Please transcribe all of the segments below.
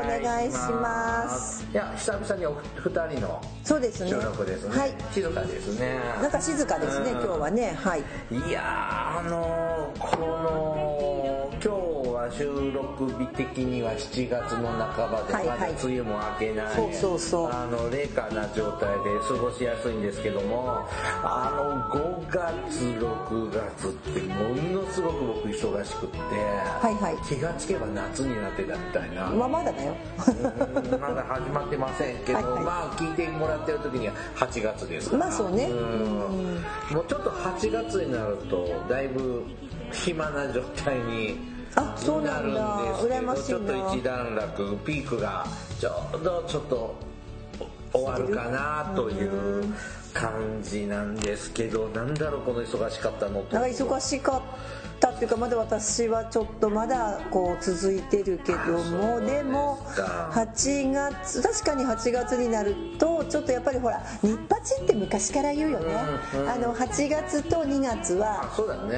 お願いしますいや、久々にお二人のそうですね。収録ですね。はい。静かですね。なんか静かですね、うん今日はね。はい。いやー、あのー、この、は収録日的には7月の半ばで、はいはい。まだ梅雨も明けない、そうそうそう。あの、冷夏な状態で過ごしやすいんですけども、あの、5月、6月ってものすごく僕忙しくって、はいはい。気がつけば夏になってたみたいな。まあまだだよ。うんまだ始まってませんけど、はいはい。まあ聞いてもらってる時には8月ですから。まあそうね。ん。もうちょっと8月になるとだいぶ暇な状態にあそうなんんだ羨ましいちょっと一段落ピークがちょうどちょっと終わるかなという感じなんですけどなんだろうこの忙しかったのと。なんか忙しかったっていうかまだ私はちょっとまだこう続いてるけどもでも8月確かに8月になるとちょっとやっぱりほら日八って昔から言うよね、うんうんあの8月と2月は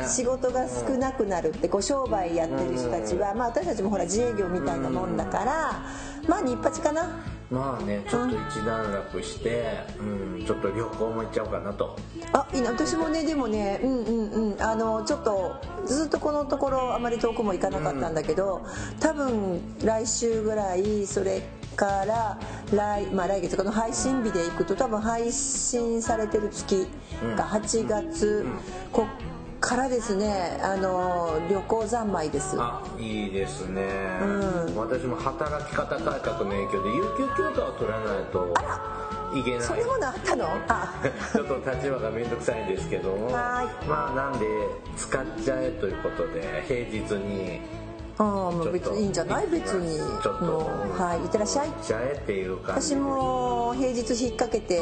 仕事が少なくなるってこう商売やってる人たちは、まあ私たちもほら自営業みたいなもんだから、まあ日八かなまあねちょっと一段落して、うん、ちょっと旅行も行っちゃおうかなと。あいいな。私もねでもねうんうんうん。あのちょっとずっとこのところあまり遠くも行かなかったんだけど、多分来週ぐらいそれから来,、まあ、来月この配信日で行くと多分配信されてる月が8月、こっからですねあの旅行三昧ですあいいですね、うん。私も働き方改革の影響で有給休暇を取らないといけない。それもなあったの？あ。ちょっと立場が面倒くさいんですけども。はまあなんで使っちゃえということで平日にああもう別にいいんじゃない？別に。ちょっと。はいいってらっしゃい。行っちゃえっていう感じ私も平日引っ掛けて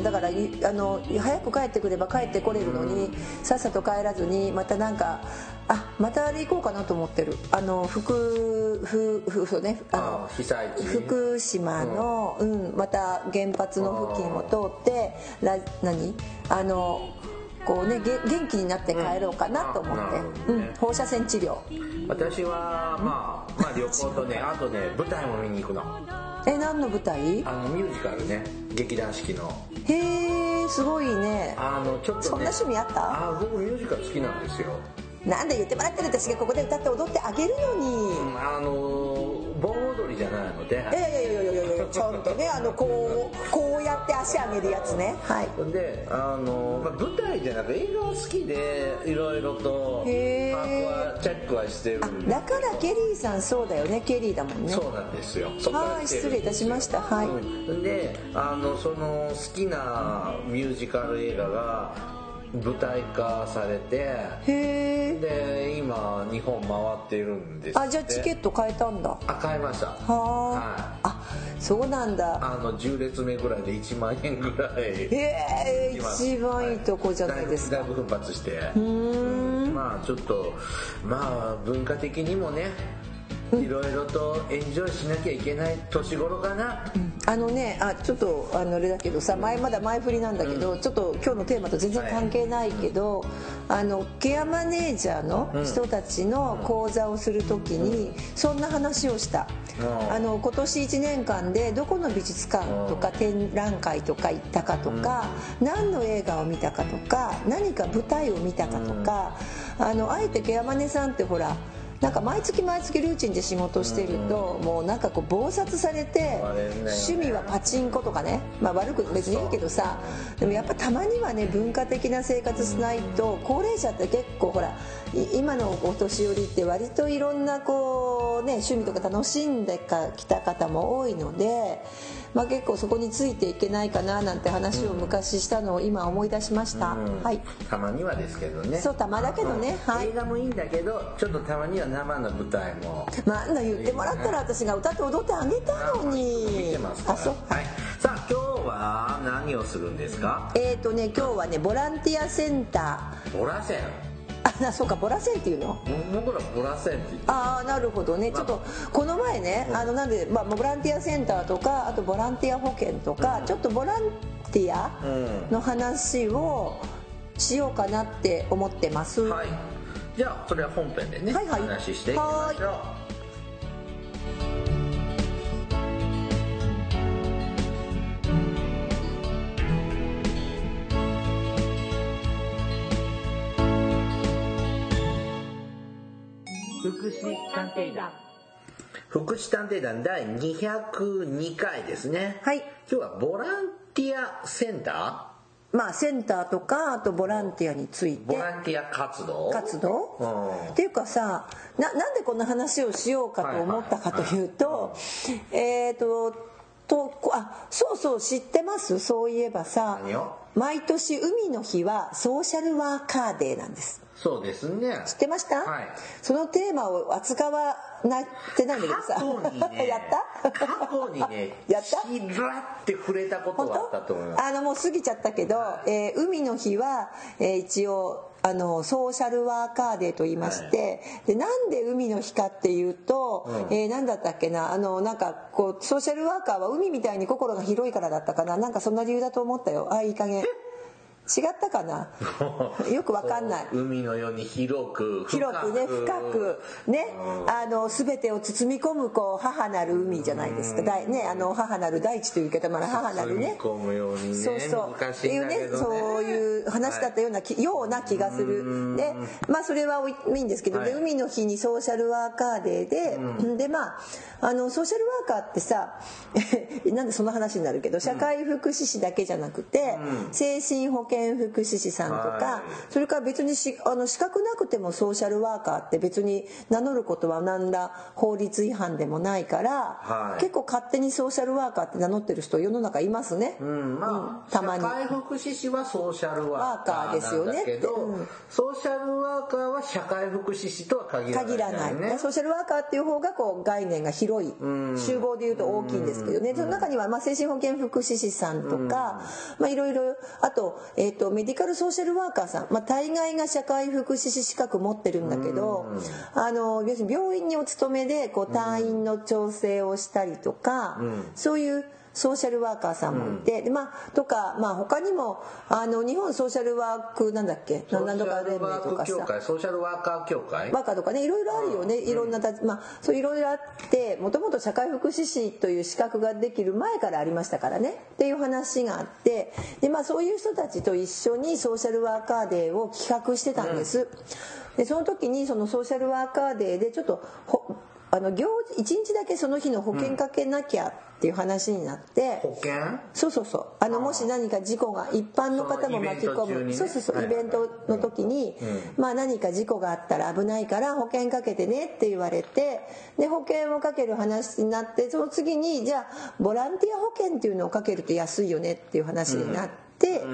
だからいあの早く帰ってくれば帰ってこれるのに、さっさと帰らずにまたなんかあまたあれ行こうかなと思ってる。あの福ふふそうね。あのあ被災地福島の、うん。また原発の付近を通ってら何？あのこうねげ元気になって帰ろうかなと思って、うん。あなるほうん、放射線治療。私はまあまあ旅行とねあとね舞台も見に行くの。え何の舞台？あのミュージカルね。劇団四季の。へえすごいね。あのちょっとね。そんな趣味あった？あ僕ミュージカル好きなんですよ。なんで言ってもらってる私がここで歌って踊ってあげるのに。あの盆踊りじゃないのでいやいやいやいやいやちゃんとねあのこうこうやって足上げるやつね。はい。であの、まあ、舞台じゃなく映画好きでいろいろと把握はチェックはしてるあんでだからケリーさんそうだよねケリーだもんね。そうなんですよ。はい失礼いたしました。はい。うん。であのその好きなミュージカル映画が舞台化されてへえで今日本回っているんですあじゃあチケット変えたんだ。はあ買いました。あ、はい。あそうなんだ。あの10列目ぐらいで1万円ぐらいへえ一番いいとこじゃないですか。だいぶ奮発して。うーん。まあちょっとまあ文化的にもねいろいろとエンジョイしなきゃいけない年頃かな。あのねあちょっとあのあれだけどさ前まだ前振りなんだけど、ちょっと今日のテーマと全然関係ないけど、あのケアマネージャーの人たちの講座をする時にそんな話をした、うん。あの今年1年間でどこの美術館とか展覧会とか行ったかとか、何の映画を見たかとか何か舞台を見たかとか、あのあえてケアマネさんってほらなんか毎月毎月ルーチンで仕事してると、もうなんかこう忙殺されて趣味はパチンコとかね、まあ、悪く別にいいけどさでもやっぱたまにはね文化的な生活しないと高齢者って結構ほらい今のお年寄りって割といろんなこね趣味とか楽しんできた方も多いので、まあ、結構そこについていけないかななんて話を昔したのを今思い出しました、うん。はい。たまにはですけどね。そうたまだけどね。はい。映画もいいんだけどちょっとたまには生の舞台も。まあ言ってもらったら私が歌って踊ってあげたの見に。あそう。はい、さあ今日は何をするんですか？えっ、ー、とね今日はねボランティアセンタボラ線ーあなそうかボラセンっていうの？僕らボラ線って言ってああなるほどね。ちょっとこの前ねあのなんで、まあ、ボランティアセンターとかあとボランティア保険とか、ちょっとボランティアの話をしようかなって思ってます、はい。じゃあそれは本編でね、はいはい。お話ししていきましょう福祉探偵団。福祉探偵団第202回ですね。はい。今日はボランティアセンタまあセンターとかあとボランティアについーボてランティア活動？活動？うん。っていうかさななんでこんな話をしようかと思ったかというとえっ、ととこあそうそう知ってます？そういえばさ毎年海の日はソーシャルワーカーデーなんですそうですね。知ってました、はい。そのテーマを扱わなってないんだけどさ。やった？過去にね やった？ちらって触れたこと本があったと思います。当あのもう過ぎちゃったけど、えー海の日は、えー一応あのソーシャルワーカーデーと言いまして、でなんで海の日かっていうと、うん。えーなんだったっけな？あのなんかこうソーシャルワーカーは海みたいに心が広いからだったかな？なんかそんな理由だと思ったよ。あいい加減違ったかな？よくわかんない。海のように広く広くね深く。ねあの全てを包み込むこう母なる海じゃないですか。大ねあの母なる大地というけどまだ母なるね。包み込むようにね。そうそう。難しいんだけどねそういう話だったようなき、ような気がする。でまあそれはいいんですけど、ではい。海の日にソーシャルワーカーデーで、でまああのソーシャルワーカーってさ なんでその話になるけど社会福祉士だけじゃなくて、精神保健福祉士さんとか、はい。それから別にしあの資格なくてもソーシャルワーカーって別に名乗ることは何ら法律違反でもないから、はい。結構勝手にソーシャルワーカーって名乗ってる人世の中いますね。うんまあ、うんたまに。社会福祉士はソーシャルワーカーですよね。けど、うん。ソーシャルワーカーは社会福祉士とは限らない、限らない、ねソーシャルワーカーっていう方がこう概念が広い。集合でいうと大きいんですけどね。その中にはまあ精神保健福祉士さんとかまあいろいろあと,、えー、とメディカルソーシャルワーカーさん、まあ、大概が社会福祉士資格持ってるんだけどあの要するに病院にお勤めでこう退院の調整をしたりとかそういうソーシャルワーカーさんもいて、でまあとかまあ他にもあの日本ソーシャルワークなんだっけ？ソーシなんとか連盟とかさ。ソーシャルワーカー協会。バカとかねいろいろあるよね。いろんなたまあそういろいろあってもともと社会福祉士という資格ができる前からありましたからね。っていう話があってでまあそういう人たちと一緒にソーシャルワーカーデーを企画してたんです、でその時にそのソーシャルワーカーデーでちょっとほあの行事一日だけその日の保険かけなきゃっていう話になって、保険？そうそうそう。あのもし何か事故が一般の方も巻き込む、ね。そうそうそう、はいイベントの時に、まあ何か事故があったら危ないから保険かけてねって言われてで保険をかける話になってその次にじゃあボランティア保険っていうのをかけると安いよねっていう話になって、で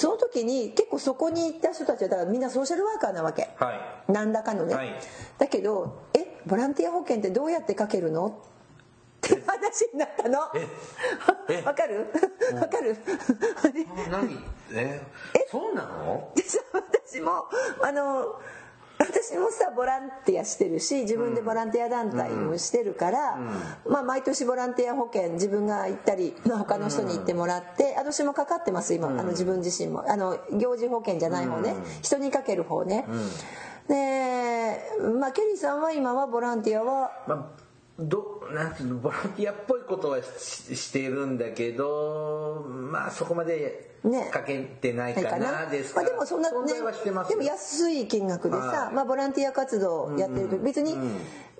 その時に結構そこに行った人たちはだからみんなソーシャルワーカーなわけ、はい。何らかのね、はい。だけど「えボランティア保険ってどうやってかけるの?」って話になったの。えわかる？わかる？で何？えそうなの私もあの私もさボランティアしてるし自分でボランティア団体もしてるから、まあ、毎年ボランティア保険自分が行ったり、まあ、他の人に行ってもらって、私もかかってます今、あの自分自身も。あの行事保険じゃない方ね、人にかける方ね、で、まあ、ケリーさんは今はボランティアは？まあどなんていうのボランティアっぽいことはししてるんだけどまあそこまでね。かけてないかなですまあ、からでもそんなねでも安い金額でさ、はい。まあ、ボランティア活動やってると別に、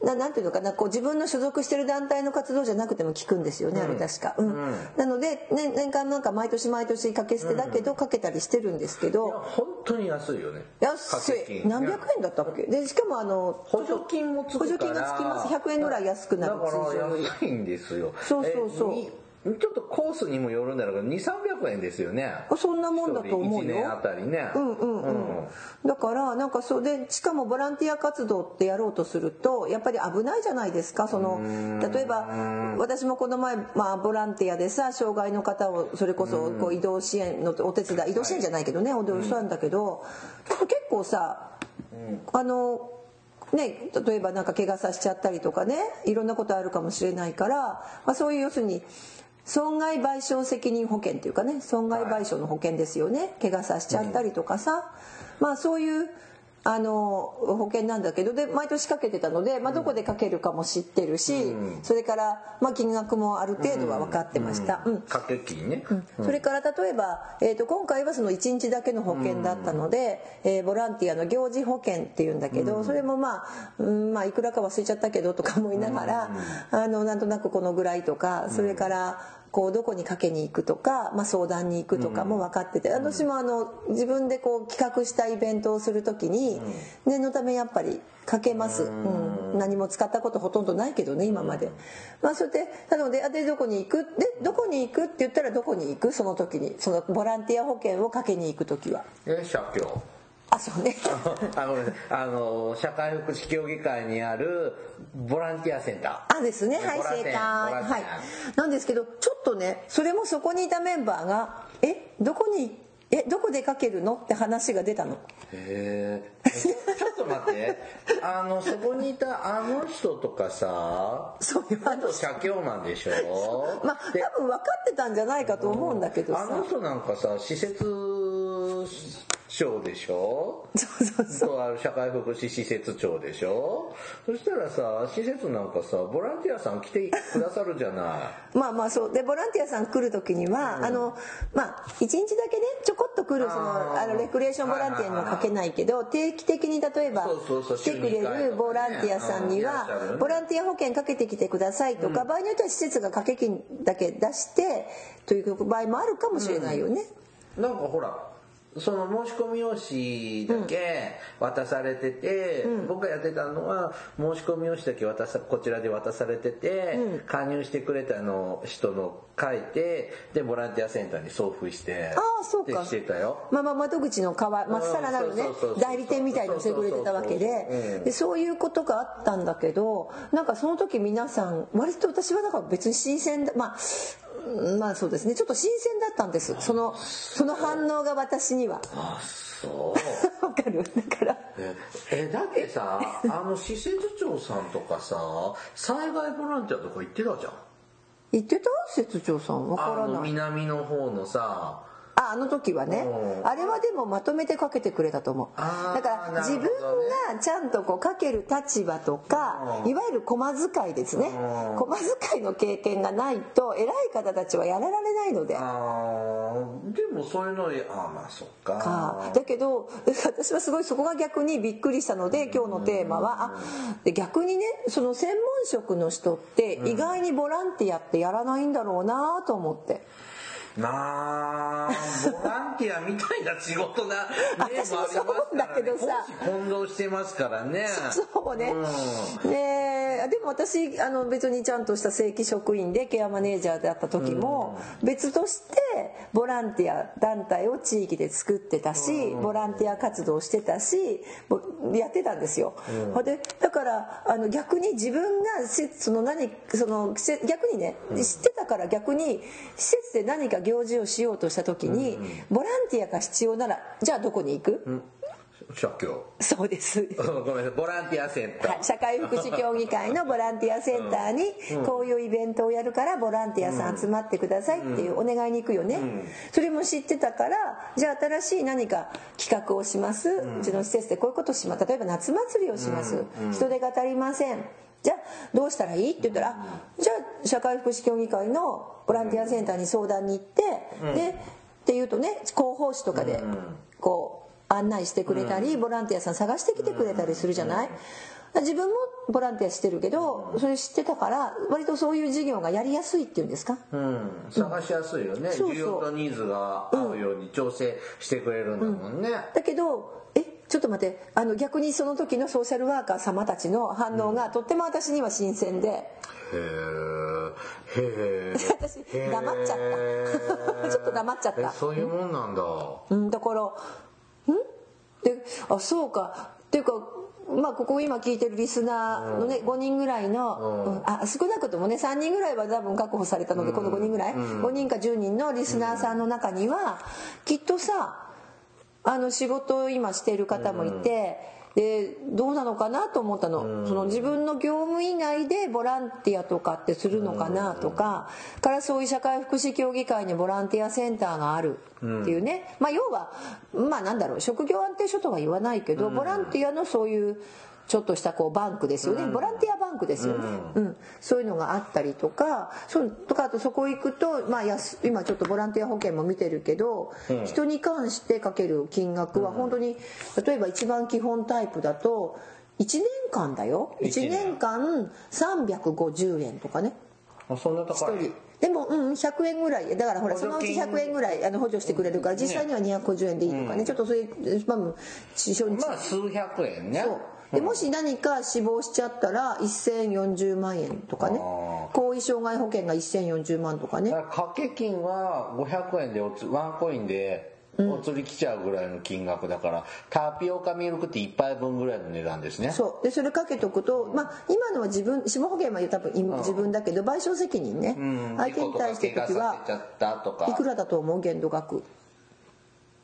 ななんていうのかなこう自分の所属してる団体の活動じゃなくても聞くんですよね、あれ確か、うん。なので、ね、年間なんか毎年毎年かけ捨てだけど、かけたりしてるんですけど。本当に安いよね。安い。何百円だったっけ？でしかもあの補助金もつくから。補助金がつきます。100円ぐらい安くなるだから安いんですよ。そうそうそうちょっとコースにもよるんだろうけど2300円ですよね。そんなもんだと思うよ。1年あたりね。うんうんうん。だからなんかそうでしかもボランティア活動ってやろうとするとやっぱり危ないじゃないですか。その例えば私もこの前、まあ、ボランティアでさ障害の方をそれこそこう移動支援のお手伝い移動支援じゃないけどねお手伝いしたんだけど結構さあのね、例えばなんか怪我させちゃったりとかねいろんなことあるかもしれないから、まあ、そういう要するに損害賠償責任保険っていうかね損害賠償の保険ですよね、怪我させちゃったりとかさ、まあそういうあの保険なんだけどで毎年かけてたので、まあ、どこでかけるかも知ってるし、それから、まあ、金額もある程度は分かってました。うん。掛け金ね。それから例えば、えー、と今回はその1日だけの保険だったので、えーボランティアの行事保険っていうんだけど、それもまあ、うんまあいくらか忘れちゃったけどとか思いながら、あのなんとなくこのぐらいとかそれから。こうどこにかけに行くとか、まあ、相談に行くとかも分かってて、私もあの自分でこう企画したイベントをする時に念のためやっぱりかけます、うん、何も使ったことほとんどないけどね今まで、まあそれでなのであでどこに行く？でどこに行くって言ったらどこに行く？その時にそのボランティア保険をかけに行く時は。え社協あそうね。あごめんなさい。あの社会福祉協議会にあるボランティアセンター。あですね。はいボランティ正解アボランティアはい。なんですけどちょっとねそれもそこにいたメンバーが「えどこにえどこでかけるの?」って話が出たの。へえちょっと待って。あのそこにいたあの人とかさそういう社協マンでしょ？まあで多分分かってたんじゃないかと思うんだけどさ。あの人なんかさ施設長でしょ？そうそうそう。とある社会福祉施設長でしょ？そしたらさ施設なんかさボランティアさん来てくださるじゃない。まあまあそう。でボランティアさん来る時には、あのまあ一日だけねちょこっと来るそのあのレクリエーションボランティアにはかけないけど定期的に例えば来てくれるボランティアさんにはボランティア保険かけてきてくださいとか場合によっては施設が掛け金だけ出してという場合もあるかもしれないよね。なんかほらその申し込み用紙だけ渡されてて、僕がやってたのは申し込み用紙だけ渡さこちらで渡されてて、加入してくれたの人の書いてでボランティアセンターに送付してああそうか。でしてたよ。まあまあ窓口の代わまあさらなるね代理店みたいのをしてくれてたわけで。でそういうことがあったんだけどなんかその時皆さん割と私はだから別に新鮮だまあうんまあそうですね。ちょっと新鮮だったんです。そのその反応が私には。あそう。わかる。だから。ええだってさ あの施設長さんとかさ災害ボランティアとか行ってたじゃん。言ってた？施設長さん。わからない。南の方のさああの時はね。うん。あれはでもまとめてかけてくれたと思う。だから自分がちゃんとこうかける立場とかうん。いわゆる駒遣いですね。うん。駒遣いの経験がないと偉い方たちはやられないので。でもそういうのであーまあそっか。か。だけど 私はすごいそこが逆にびっくりしたので今日のテーマはあで逆にねその専門職の人って意外にボランティアってやらないんだろうなと思って。まあボランティアみたいな仕事な例 私もそう思うんだけどさ。混同してますからね。そうね。うん。ねえ。でも私あの別にちゃんとした正規職員でケアマネージャーであった時も別としてボランティア団体を地域で作ってたしボランティア活動してたしぼやってたんですよ。でだからあの逆に自分がせその何そのせ逆にね知ってたから逆に施設で何か行事をしようとした時にボランティアが必要ならじゃあどこに行く、社協。そうです。ごめんなさい。ボランティアセンター、はい、社会福祉協議会のボランティアセンターにこういうイベントをやるからボランティアさん集まってくださいっていうお願いに行くよね、それも知ってたからじゃあ新しい何か企画をします、うちの施設でこういうことします。例えば夏祭りをします、人手が足りませんじゃあどうしたらいい？って言ったら、じゃあ社会福祉協議会のボランティアセンターに相談に行って、でっていうとね広報誌とかでこう案内してくれたりボランティアさん探してきてくれたりするじゃない？自分もボランティアしてるけどそれ知ってたから割とそういう事業がやりやすいっていうんですか？うん。探しやすいよね、そうそう。需要とニーズが合うように調整してくれるんだもんね、だけどえ？ちょっと待って。あの逆にその時のソーシャルワーカー様たちの反応がとっても私には新鮮で、へえへえ私黙っちゃった。ちょっと黙っちゃった。えそういうもんなんだ、うん、だからん？であそうか。っていうかまあここ今聞いてるリスナーのね、5人ぐらいの、うん。あ少なくともね3人ぐらいは多分確保されたので、この5人ぐらい、5人か10人のリスナーさんの中には、きっとさあの仕事を今している方もいて、でどうなのかなと思ったの,、その自分の業務以外でボランティアとかってするのかなとか、からそういう社会福祉協議会にボランティアセンターがあるっていうね、まあ要はまあなんだろう。職業安定所とは言わないけど、ボランティアのそういうちょっとしたこうバンクですよね、ボランティアバンクですよね、うん。そういうのがあったりとかそうとかあとそこ行くと、まあ、やす今ちょっとボランティア保険も見てるけど、人に関してかける金額は本当に例えば一番基本タイプだと1年間だよ。一1年年間350円とかね。あそんな1高い。人。でもうん100円ぐらい。だからほらそのうち補助金。100円ぐらいあの補助してくれるから実際には250円でいいとかね、ちょっとそれまあ初日。まあ数百円ね。そうでもし何か死亡しちゃったら1040万円とかね。あ後遺障害保険が1040万とかね。掛け金は500円でおつワンコインでお釣り来ちゃうぐらいの金額だから、タピオカミルクティー1杯分ぐらいの値段ですね。そう。でそれかけとくと、まあ、今のは自分死亡保険は多分今自分だけど賠償責任ね、うん。相手に対して時はいくらだと思う？限度額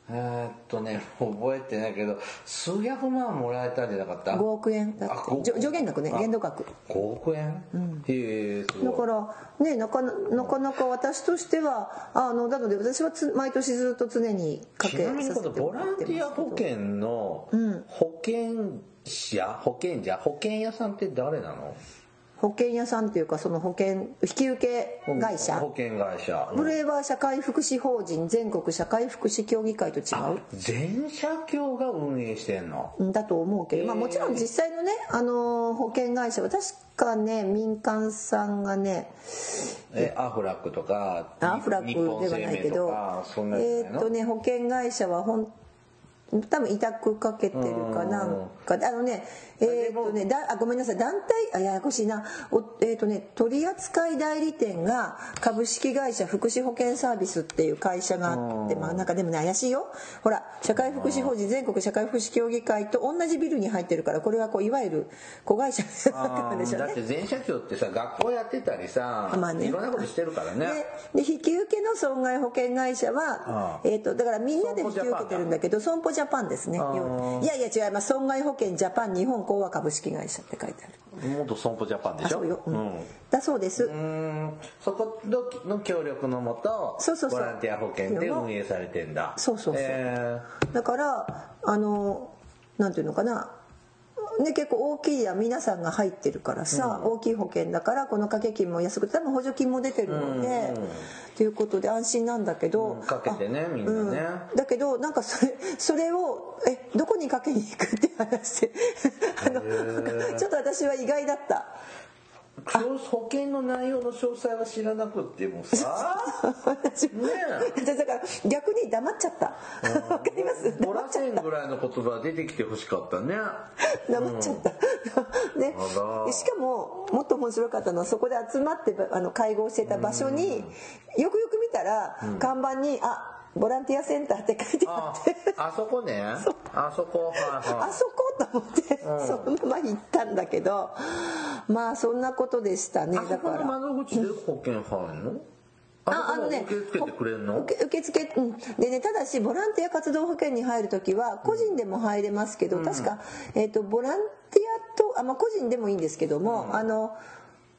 えーっとね覚えてないけど数百万もらえたんじゃなかった？5億円だ。あ5って上上限額ねあ限度額。5億円、へえすごい。だからねなかななかなか私としてはあのなので私はつ毎年ずっと常にかけさせてもらってますけど。ンティア保険の保険者保険者保険屋さんって誰なの保険屋さんっていうかその保険引き受け会社？保険会社。これは社会福祉法人全国社会福祉協議会と違う？全社協が運営してんの？んだと思うけど、まあ、もちろん実際のね、あのー保険会社は確かね民間さんがねえアフラックとかアフラックではないけどえっとね保険会社はほん多分委託かけてるかな。ん。かであのねえーっとねだあごめんなさい。団体あややこしいな。おえーっとね取扱代理店が株式会社福祉保険サービスっていう会社があってまあなんかでもね怪しいよ。ほら社会福祉法人全国社会福祉協議会と同じビルに入ってるからこれはこういわゆる子会社。でしょうね。だって全社協ってさ学校やってたりさ、まあね。いろんなことしてるからね。でで引き受けの損害保険会社はえー、とだからみんなで引き受けてるんだけど損保ジャパンですね。いやいや違います。損害保険ジャパン日本講和株式会社って書いてある。元損保ジャパンでしょ？あそうよ、うん。うん。だそうです、うん。そこの協力のもとそうそうボランティア保険で運営されてんだ。そうそうそう。えだからあのなんていうのかなね、結構大きいや皆さんが入ってるからさ、大きい保険だからこの掛け金も安くて多分補助金も出てるので、うんうん。ということで安心なんだけど、うんかけてねみんなね。だけどなんかそれそれをえどこにかけに行くって話であのちょっと私は意外だった。ー保険の内容の詳細は知らなくってもさ。私もね私だから逆に黙っちゃった。わかります？ボラセンぐらいの言葉出てきてほしかったね。黙っちゃった、ね。あら。しかももっと面白かったのはそこで集まってあの会合してた場所によくよく見たら看板に「あボランティアセンター」って書いてああって。あそこね？あそこはいはい。あそこと思って、そのまま行ったんだけどまあそんなことでしたね。あそこのだから。窓口で保険入るの？あそこも受け付けてくれるの？受け受付うん。でねただしボランティア活動保険に入る時は個人でも入れますけど、確か、えー、とボランティアとあ、まあ、個人でもいいんですけども、あの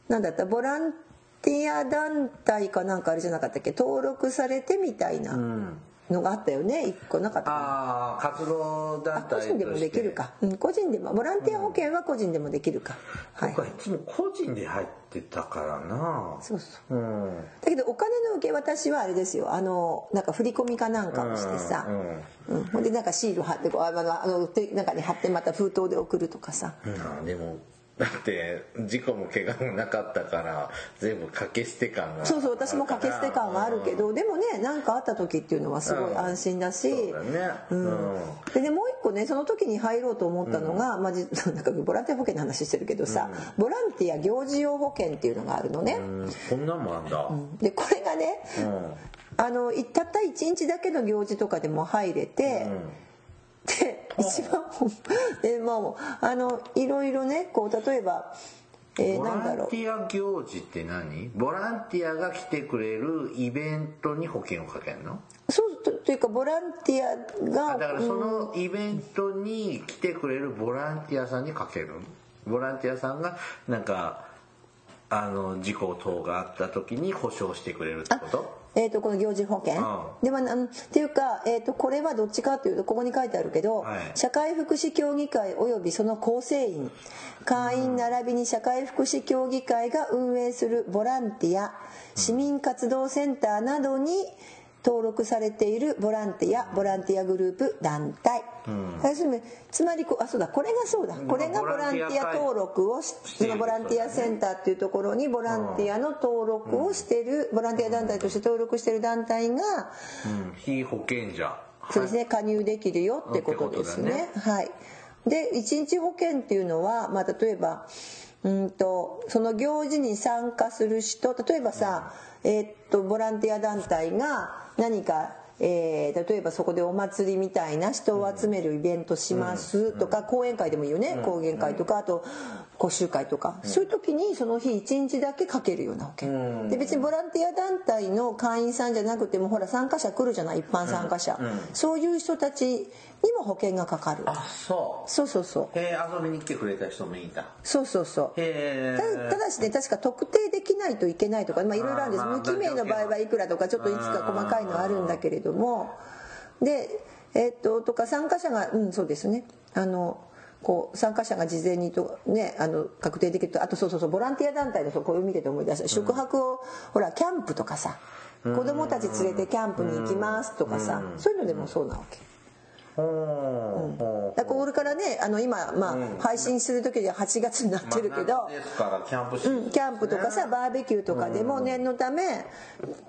なんだったボランティア団体かなんかあれじゃなかったっけ？登録されてみたいな、うん。のがあったよね？一個なかったかな。ああ活動団あ体として。個人でもできるか、うん、個人でも。ボランティア保険は個人でもできるか、はい。僕はいつも個人で入ってたからな。そうそう。うん。だけどお金の受け渡しはあれですよ。あのなんか振り込みかなんかをしてさ、うんほんでなんかシール貼ってこうあのあの手中に貼ってまた封筒で送るとかさ。うん。でもだって事故も怪我もなかったから全部掛け捨て感がそうそう私も掛け捨て感はあるけどでもね何かあった時っていうのはすごい安心だし、そうだね。うん。でねもう一個ねその時に入ろうと思ったのが、まあ、じ なんかボランティア保険の話してるけどさ、ボランティア行事用保険っていうのがあるのね、うん。こんなんもあんだ。でこれがねあのいたった1日だけの行事とかでも入れて、で一番でまああのいろいろねこう例えば、えーボなんだろう。ランティア行事って何？ボランティアが来てくれるイベントに保険をかけるの？そうとというかボランティアがあだからそのイベントに来てくれるボランティアさんにかける？ボランティアさんがなんかあの事故等があった時に保証してくれるってこと？えー、とこの行事保険、うん。でもあのっていうか、えー、とこれはどっちかというとここに書いてあるけど、はい。社会福祉協議会およびその構成員会員並びに社会福祉協議会が運営するボランティア市民活動センターなどに登録されているボランティアボランティアグループ団体、要するにつまりこうあそうだこれがそうだ。これがボランティア登録をしボランティアセンターっていうところにボランティアの登録をしてるボランティア団体として登録してる団体がうん。非保険者。そうですね加入できるよってことですね。はい。で一日保険っていうのは、まあ、例えばうんとその行事に参加する人例えばさ、えーっとボランティア団体が何か、えー例えばそこでお祭りみたいな人を集めるイベントしますとか、講演会でもいいよね、講演会とかあと講習会とか、そういう時にその日一日だけかけるような保険、で別にボランティア団体の会員さんじゃなくてもほら参加者来るじゃない一般参加者、そういう人たちにも保険がかかる。あそう。そうそうそう。へえ遊びに来てくれた人もいた。そうそうそう。へえたただしね確か特定できないといけないとかまあいろいろあるんです。無記名の場合はいくらとかちょっといつか細かいのはあるんだけれども。でえっととか参加者がうんそうですね。あのこう参加者が事前にと、ね、あの確定できるとあとそうそうそうボランティア団体のこれを見てて思い出した宿泊を、ほらキャンプとかさ子供たち連れてキャンプに行きますとかさそういうのでもそうなわけ。だからこれからねあの今、まあ配信する時では8月になってるけど、キャンプシーズンうん、キャンプとかさバーベキューとかでも念のため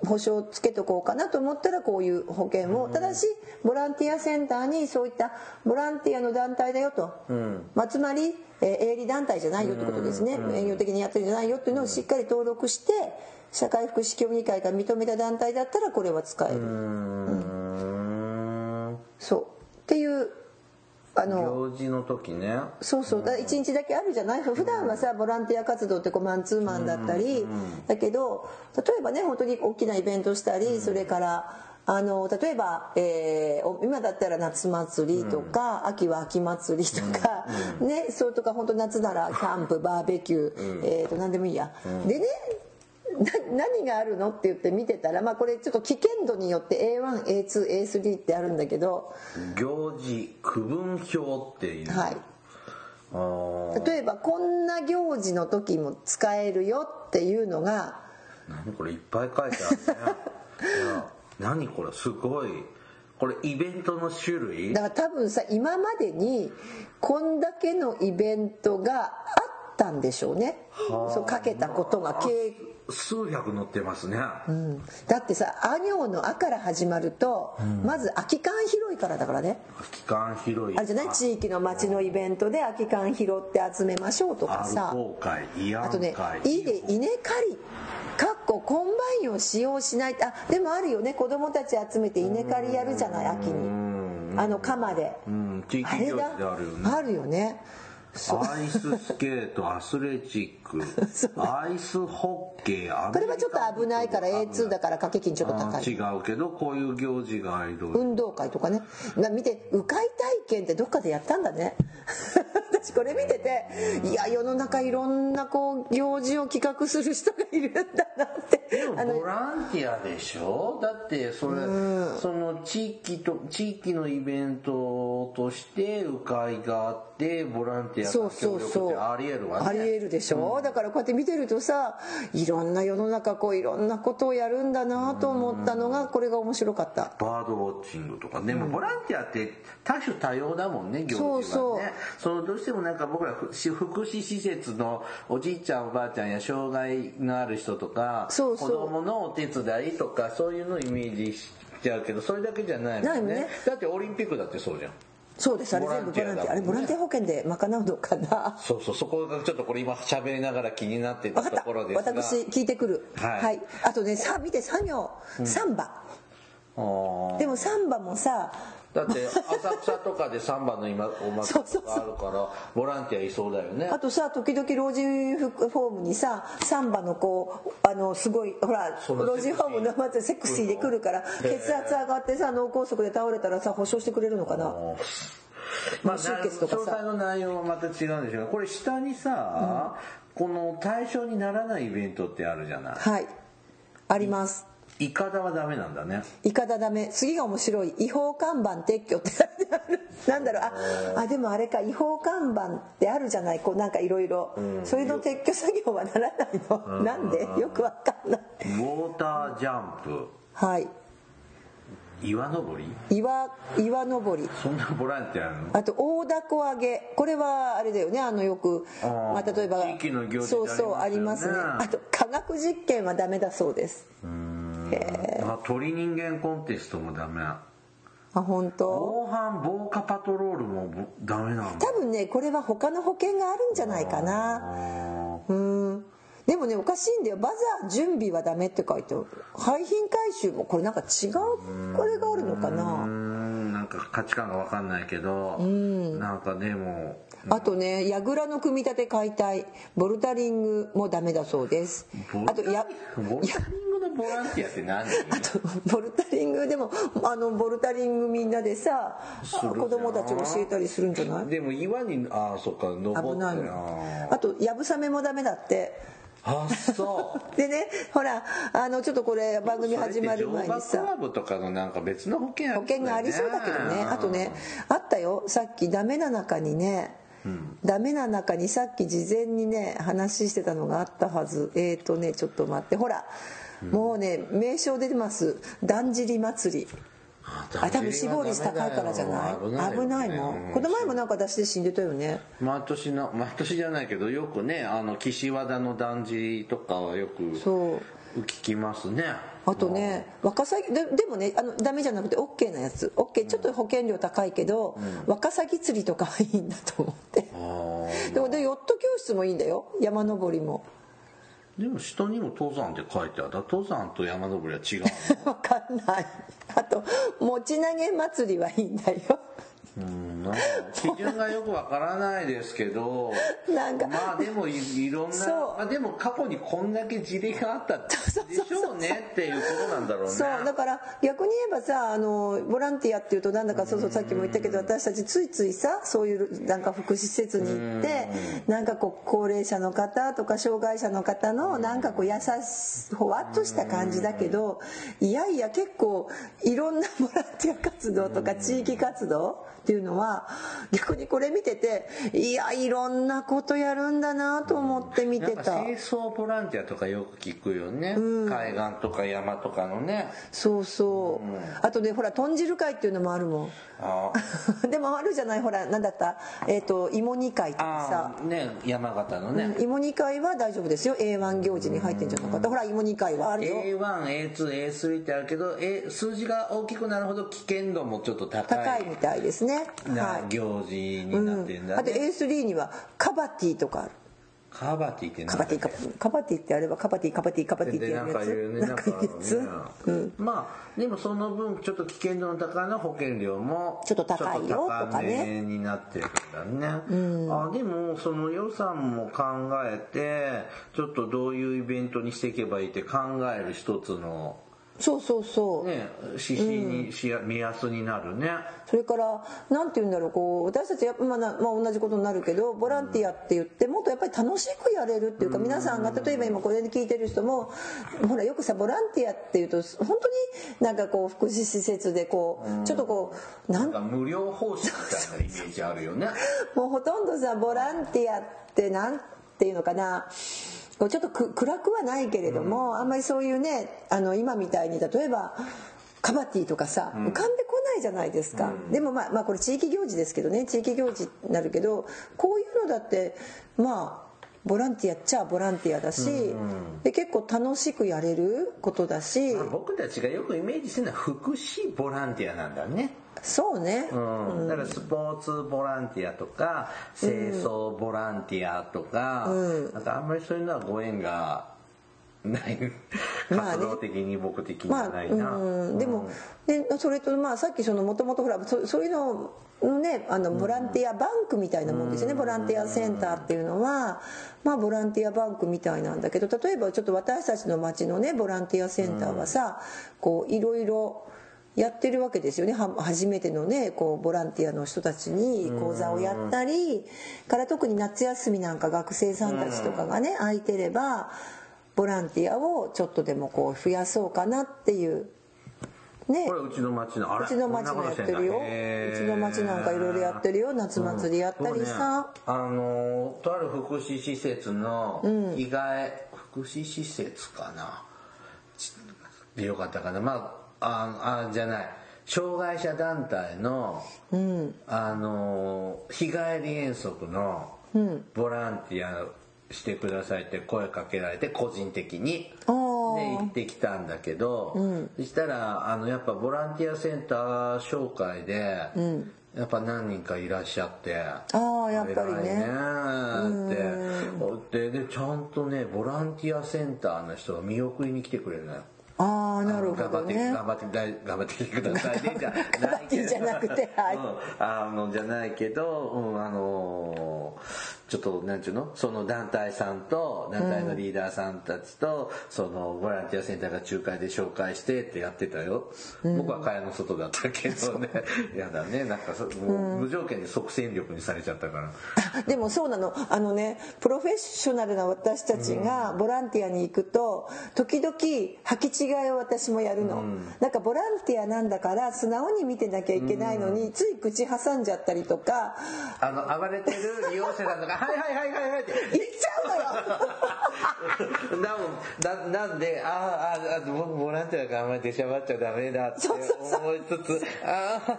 保証つけとこうかなと思ったらこういう保険を。ただしボランティアセンターにそういったボランティアの団体だよと、まあ、つまり、えー営利団体じゃないよってことですね。営業的にやってるんじゃないよっていうのをしっかり登録して社会福祉協議会が認めた団体だったらこれは使える、うん。そうっていうあの行事の時ね。そうそう。だ1日だけあるじゃない？普段はさボランティア活動ってこうマンツーマンだったりだけど例えばね本当に大きなイベントしたりそれからあの例えば、えーお今だったら夏祭りとか、秋は秋祭りとか、ねそうとか本当夏ならキャンプバーベキュー、えー、と何でもいいや、でねな何があるのって言って見てたら、まあ、これちょっと危険度によって A1A2A3 ってあるんだけど、行事区分表っていう。はい、あー。例えばこんな行事の時も使えるよっていうのが何これいっぱい書いてあるね。何これすごい。これイベントの種類？だから多分さ今までにこんだけのイベントがあったんでしょうね。そうかけたことが計数百載ってますね、うん。だってさ「あ行」の「あ」から始まると、まず空き缶拾いからだからね。空き缶拾い。あれじゃない？地域の町のイベントで空き缶拾って集めましょうとかさ。あとね会「い」で稲刈りかっこコンバインを使用しない。あでもあるよね。子供たち集めて稲刈りやるじゃない？秋に。あの鎌で。うん。地域であるよね。あるよね。アイススケートアスレチックアイスホッケーこれはちょっと危ないから A2 だから掛け金ちょっと高い。違うけどこういう行事がいろいろ運動会とかね。な見て鵜飼体験ってどっかでやったんだね。私これ見てていや世の中いろんなこう行事を企画する人がいるんだなって。でもボランティアでしょ？だってそれ、その地域と地域のイベントとして鵜飼があってボランティアそうそうが協力ってそうありえるわね。ありえるでしょ、だからこうやって見てるとさいろんな世の中こういろんなことをやるんだなと思ったのがこれが面白かった。バードウォッチングとか。でもボランティアって多種多様だもんね行事はね。そうそうのどうしてもなんか僕らふ福祉施設のおじいちゃんおばあちゃんや障害のある人とかそうそう。子供のお手伝いとかそういうのをイメージしちゃうけどそれだけじゃないもんね。ね。だってオリンピックだってそうじゃんそうです。あれ全部ボランティアあれボランティア保険で賄うのかな？そうそう。そこがちょっとこれ今喋りながら気になってたところですが。私聞いてくる。はい。あとねさ見て作業。サンバ、でもサンバもさだって浅草とかでサンバの今お祭りがあるからボランティアいそうだよね。あとさ時々老人フォームにさサンバのこうあのすごいほら老人フォームのまずセクシーで来るから血圧上がってさ脳梗塞で倒れたらさ保証してくれるのかな？まあ、出血とかさ。詳細の内容はまた違うんでしょうがこれ下にさ、この対象にならないイベントってあるじゃない。はい。ありますイカダはダメなんだね。イカダダメ。次が面白い。違法看板撤去って書いてある。なんだろう。ああでもあれか。違法看板ってあるじゃない。こうなんかいろいろ。それの撤去作業はならないの？なんで？よくわかんない。ウォータージャンプ。はい。岩登り？岩岩登り。そんなボランティアあるの？あと大凧揚げ。これはあれだよね。あのよくまあ、例えば地域の行事そうそうありますすね。あと科学実験はダメだそうですあ鳥人間コンテストもダメ。あ本当。防犯防火パトロールもぼダメなんだ。多分ねこれは他の保険があるんじゃないかな。あうん。でもねおかしいんだよ。バザー準備はダメって書いてある。廃品回収もこれなんか違うこれがあるのかーうんなんか価値観が分かんないけど。なんかでもあとね櫓の組み立て解体。ボルタリングもダメだそうです。あとやボルタリング？のボランティアって何？あとボルタリングでもあのボルタリングみんなでさ子供たち教えたりするんじゃない？でも岩にああそっか登って。危ないあのあとやぶさめもダメだって。あそう。でねほらあのちょっとこれ番組始まる前にさ。ラブとかのなんか別の保険あ保険がありそうだけどね。あとねあったよ。さっきダメな中にねダメな中にさっき事前にね話してたのがあったはず。えーとねちょっと待って。ほらもうね名称出てます。だんじり祭り。あ多分死亡率高いからじゃない？危ないもん。この前もなんか出しで死んでたよね。毎年の毎年じゃないけどよくねあの岸和田のだんじりとかはよくそう。聞きますね。あとねワカサギででもねあのダメじゃなくて OK なやつ。OK ちょっと保険料高いけど、ワカサギ釣りとかはいいんだと思って。あー。でもでヨット教室もいいんだよ。山登りもでも下にも登山って書いてある。登山と山登りは違う分 かんない。あと持ち投げ祭りはいいんだよ。な。基準がよくわからないですけどなんか。まあでもいいろんなまあ、でも過去にこんだけ事例があったでしょうねっていうことなんだろうね。そうだから逆に言えばさあのボランティアっていうとなんだかそうそうさっきも言ったけど私たちついついさそういうなんか福祉施設に行ってなんかこう高齢者の方とか障害者の方のなんかこう優しほわっとした感じだけどいやいや結構いろんなボランティア活動とか地域活動っていうのは逆にこれ見てていやいろんなことやるんだなと思って見てた。なんか清掃ボランティアとかよく聞くよね、海岸とか山とかのね。そうそう。あとねほら豚汁会っていうのもあるもん。あ でもあるじゃないほら何だった？えっ、と芋煮会とかさ。あね山形のね、うん芋煮会は大丈夫ですよ。A1 行事に入ってんじゃなかった？ほら芋煮会はあるよ。A1A2A3 ってあるけど、A、数字が大きくなるほど危険度もちょっと高い。高いみたいですね。なはい。行事になってんだあとね、A3 にはカバティとかあるカバティって何カバティカバティカバティってあればカバティカバティカバティってやるやつ？か言うねなんか言うやつ？なん。かねまあでもその分ちょっと危険度の高いの保険料もちょっと高いよととかねになってるんだね、あでもその予算も考えてちょっとどういうイベントにしていけばいいって考える一つのそうそうそう、ね指針にしや、目安になるね。それから何て言うんだろうこう私たちやっぱ、まあなまあ、同じことになるけどボランティアって言ってもっとやっぱり楽しくやれるっていうか皆さんが例えば今これで聞いてる人もほらよくさボランティアっていうと本当になんかこう福祉施設でこうちょっとこうなんか無料奉仕みたいなイメージあるよね。もうほとんどさボランティアってなんていうのかなちょっとく暗くはないけれども、あんまりそういうねあの今みたいに例えばカバティとかさ、浮かんでこないじゃないですか、でもまあ、まあこれ地域行事ですけどね地域行事になるけどこういうのだってまあボランティアっちゃボランティアだし、で結構楽しくやれることだし、まあ僕たちがよくイメージしてるのは福祉ボランティアなんだね。そうね、うん、だからスポーツボランティアとか清掃ボランティアとか、なんかあんまりそういうのはご縁がない。まあね。活動的に僕的にまあはないな、うん、でも、ね、それとまあさっきそのもともとほらそそういうののねあのボランティアバンクみたいなもんですよね、ボランティアセンターっていうのはまあボランティアバンクみたいなんだけど例えばちょっと私たちの町のねボランティアセンターはさ、こういろいろやってるわけですよね。は初めてのねこうボランティアの人たちに講座をやったりから特に夏休みなんか学生さんたちとかがね空いてればボランティアをちょっとでもこう増やそうかなっていう。ね。これうちの町のあれうちの町もやってるよ。うちの町なんかいろいろやってるよ。夏祭りやったりさ、僕ね。あのとある福祉施設の意外、福祉施設かな。ちでよかったかな。まあああじゃない。障害者団体の、あの日帰り遠足のボランティアしてくださいって声かけられて個人的に。行ってきたんだけど、そしたらあのやっぱボランティアセンター紹介で、やっぱ何人かいらっしゃってああやっぱりね。ねって。ででちゃんとねボランティアセンターの人が見送りに来てくれるのよ。ああなるほ頑張って、どね頑張って頑張ってきてください。ねじゃないじゃなくてはい。うん、あのじゃないけど、うん、あのちょっとなんちゅうの？その団体さんと団体のリーダーさんたちと、そのボランティアセンターが仲介で紹介してってやってたよ、僕は蚊帳の外だったけどね。やだね。なんかそもう無条件に即戦力にされちゃったから。あでもそうなの。あのねプロフェッショナルな私たちがボランティアに行くと時々履き違いを私もやるの、なんかボランティアなんだから素直に見てなきゃいけないのに、つい口挟んじゃったりとか。あの暴れてる利用者さんとか「はいはいはいはいはい」って。言っちゃうのよ。なんななんであーあーあ僕ボランティアがあんまり出しゃばっちゃダメだってそうそう思いつつ。あーあー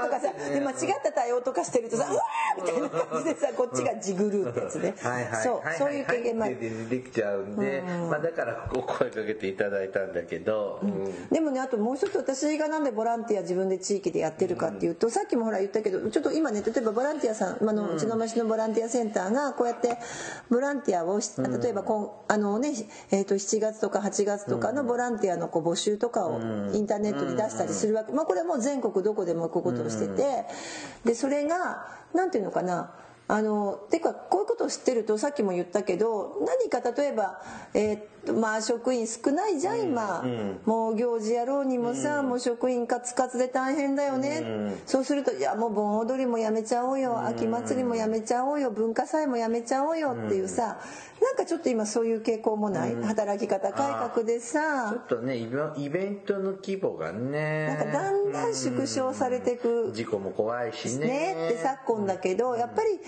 あーとかさで間違った対応とかしてるとさ「うわー!」みたいな感じでさこっちがジグルーってやつね。はいはいそうはいはい。そういう経験もあるでできちゃうんで、まあ、だからこう声かけていただいたんだけど、うん。でもねあともう一つ私がなんでボランティア自分で地域でやってるかっていうと、さっきもほら言ったけどちょっと今ね例えばボランティアさん、あのうちの町のボランティアセンターがこうやってボランティアをし例えばこんあの、ねえー、と7月とか8月とかのボランティアのこう募集とかをインターネットで出したりするわけ、まあ、これはもう全国どこでもこういうことをしててでそれがなんていうのかなあのてかこういうことを知ってるとさっきも言ったけど何か例えば、えーっとまあ職員少ないじゃん今、もう行事やろうにもさ、もう職員カツカツで大変だよね、そうするといやもう盆踊りもやめちゃおうよ。秋祭りもやめちゃおうよ。文化祭もやめちゃおうよ。っていうさ、なんかちょっと今そういう傾向もない、働き方改革でちょさっとねイベントの規模がね。なんかだんだん縮小されていく事故も怖いしね。ねって昨今だけどやっぱり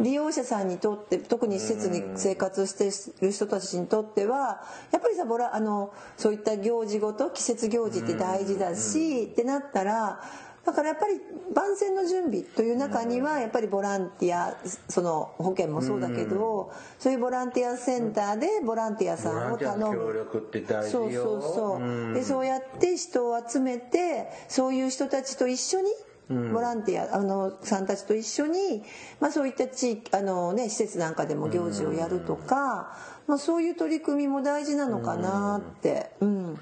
利用者さんにとって特に施設に生活してる人たちにとってはやっぱりさボラあのそういった行事ごと季節行事って大事だしってなったらだからやっぱり番宣の準備という中にはやっぱりボランティアその保険もそうだけどそういうボランティアセンターでボランティアさんを頼ボランティアの協む。力って大事よ。そうそうそう、ん。でそうやって人を集めてそういう人たちと一緒にボランティア、あのさんたちと一緒に、まあ、そういった地域あの、ね、施設なんかでも行事をやるとか、まあ、そういう取り組みも大事なのかなって、うん、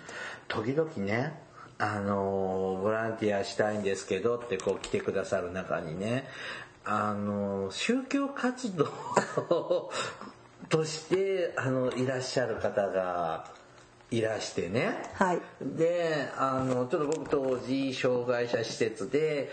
時々ねあのーボランティアしたいんですけどってこう来てくださる中にねあのー宗教活動 としてあのいらっしゃる方がいらしてね、はい。であのちょっと僕当時障害者施設で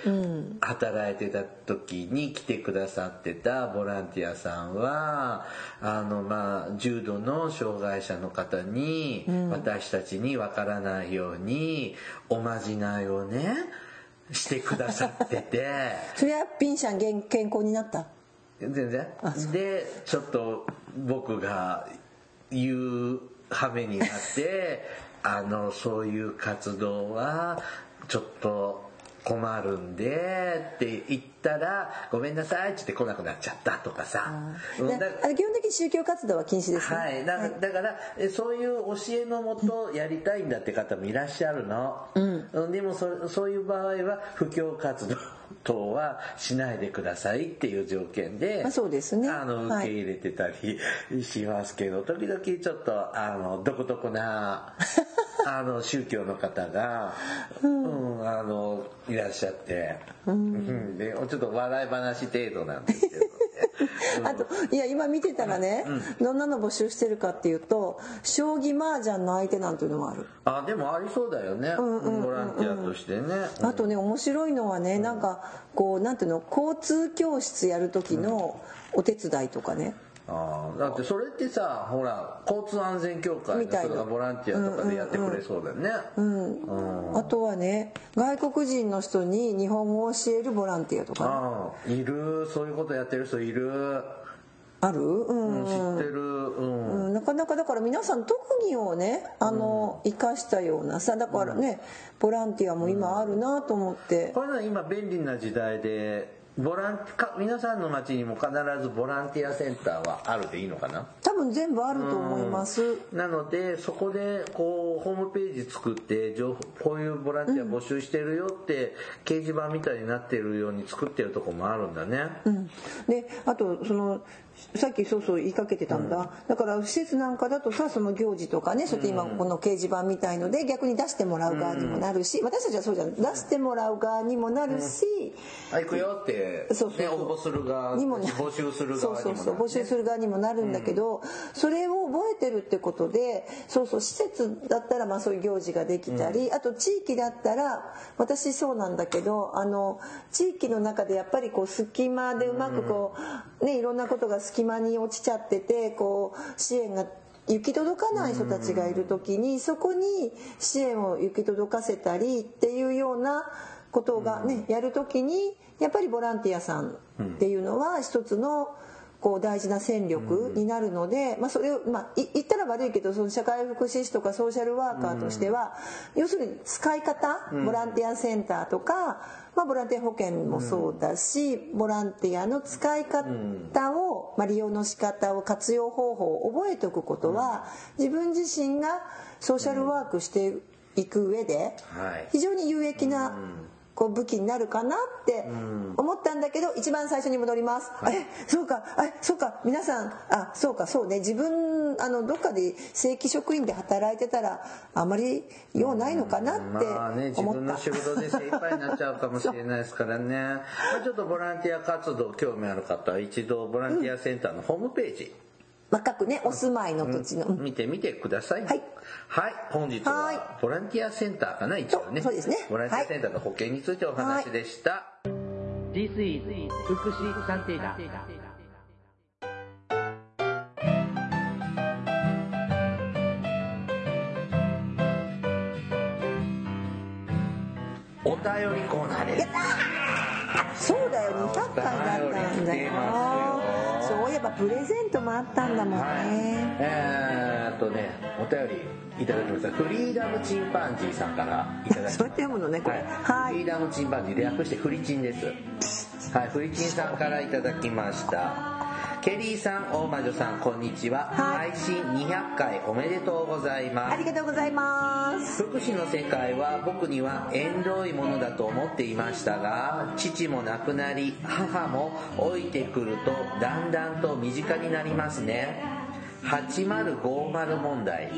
働いてた時に来てくださってたボランティアさんはあのまあ重度の障害者の方に、私たちにわからないようにおまじないをねしてくださってて。それはピンシャン健健康になった？全然。でちょっと僕が言う羽目になってあのそういう活動はちょっと困るんでって言ってたらごめんなさいって言って来なくなっちゃったとかさ。うんでだあの基本的に宗教活動は禁止ですね。はい、だからそういう教えのもとやりたいんだって方もいらっしゃるの、うん、でもそそういう場合は布教活動等はしないでくださいっていう条件で、あそうですね。あのはい。受け入れてたりしますけど、時々ちょっとあの独特な あの宗教の方が、うんあのいらっしゃって、うん。でちょっと笑い話程度なんですけどね。あといや今見てたらね、どんなの募集してるかっていうと将棋麻雀の相手なんていうのもある。あでもありそうだよね、ボランティアとしてね、あとね面白いのはねなんかこうなんていうの交通教室やる時のお手伝いとかね、あーだってそれってさほら交通安全協会のみたいな。人がボランティアとかでやってくれそうだよね、うん。あとはね外国人の人に日本語を教えるボランティアとかね。ああいる。そういうことやってる人いる、ある？うん、知ってる。うん、うん。なかなかだから皆さん特技をねあの、生かしたようなさだからね、ボランティアも今あるなと思って、これは今便利な時代でボランか皆さんの町にも必ずボランティアセンターはあるでいいのかな？多分全部あると思います、なのでそこでこうホームページ作って情報こういうボランティア募集してるよって掲示板みたいになってるように作ってるとこもあるんだね、うん、であとそのさっきそうそう言いかけてたんだ、だから施設なんかだとさその行事とかねそうやって今この掲示板みたいので逆に出してもらう側にもなるし、私たちはそうじゃん。出してもらう側にもなるし、あ行くよって、そうそう。応募する側にもな募集する側にもなる、ね、そうそうそう。募集する側にもなるんだけど、それを覚えてるってことでそうそう施設だったらまあそういう行事ができたり、あと地域だったら私そうなんだけどあの地域の中でやっぱりこう隙間でうまくこう、ねいろんなことが隙間に落ちちゃっててこう支援が行き届かない人たちがいる時にそこに支援を行き届かせたりっていうようなことがねやる時にやっぱりボランティアさんっていうのは一つのこう大事な戦力になるので、まあ、それを、まあ、い言ったら悪いけどその社会福祉士とかソーシャルワーカーとしては、要するに使い方ボランティアセンターとか、まあ、ボランティア保険もそうだし、ボランティアの使い方を、まあ、利用の仕方を活用方法を覚えておくことは、自分自身がソーシャルワークしていく上ではい。非常に有益なこう武器になるかなって思ったんだけど一番最初に戻ります、えそうか。えそうか。皆さんあそうか。そうね。自分あのどっかで正規職員で働いてたらあまり用ないのかなってまあね自思った、分の仕事で精一杯になっちゃうかもしれないですからね。まあちょっとボランティア活動興味ある方は一度ボランティアセンターのホームページ、若くねお住まいの土地の、うん見てみてください。はい。はい。本日はボランティアセンターかな、一応ね。そうですねボランティアセンターの保険についてお話でした。This is 福祉探偵団お便りコーナーです。そうだよ200回だったんだよますよそういえばプレゼントもあったんだもんね、えーっとね、お便りいただきました。フリーダムチンパンジーさんからいただきました。そうやってのねこれはいフリーダムチンパンジー略してフリチンです。はい、フリチンさんからいただきました。ケリーさん、大魔女さん、こんにちは。はい配信200回おめでとうございますあり。がとうございます福祉の世界は僕には縁遠いものだと思っていましたが父も亡くなり母も老いてくるとだんだんと身近になりますね8050問題